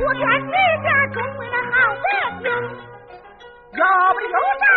我愿你家中有了好闺女，要不你留。